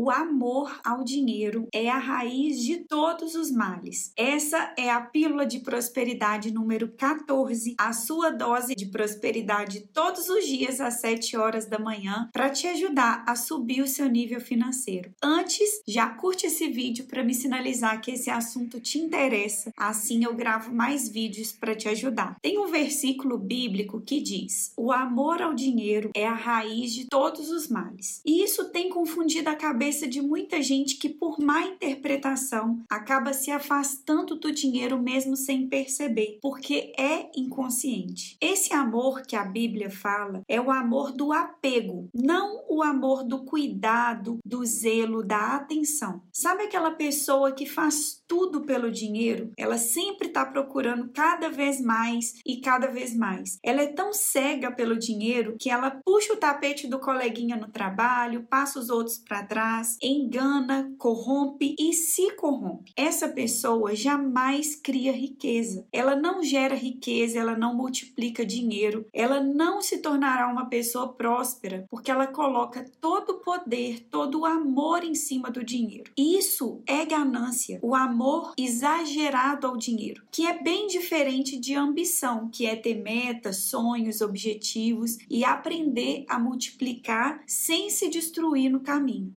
o amor ao dinheiro é a raiz de todos os males. Essa é a pílula de prosperidade número 14, a sua dose de prosperidade todos os dias às 7 horas da manhã para te ajudar a subir o seu nível financeiro. Antes, já curte esse vídeo para me sinalizar que esse assunto te interessa, assim eu gravo mais vídeos para te ajudar. Tem um versículo bíblico que diz: "O amor ao dinheiro é a raiz de todos os males". E isso tem confundido a cabeça de muita gente que por má interpretação acaba se afastando do dinheiro mesmo sem perceber, porque é inconsciente. Esse amor que a Bíblia fala é o amor do apego, não o amor do cuidado, do zelo, da atenção. Sabe aquela pessoa que faz tudo pelo dinheiro? Ela sempre está procurando cada vez mais e cada vez mais. Ela é tão cega pelo dinheiro que ela puxa o tapete do coleguinha no trabalho, passa os outros para trás, engana, corrompe e se corrompe. Essa pessoa jamais cria riqueza. Ela não gera riqueza, ela não multiplica dinheiro, ela não se tornará uma pessoa próspera porque ela coloca todo o poder, todo o amor em cima do dinheiro. Isso é ganância, o amor exagerado ao dinheiro, que é bem diferente de ambição, que é ter metas, sonhos, objetivos e aprender a multiplicar sem se destruir no caminho.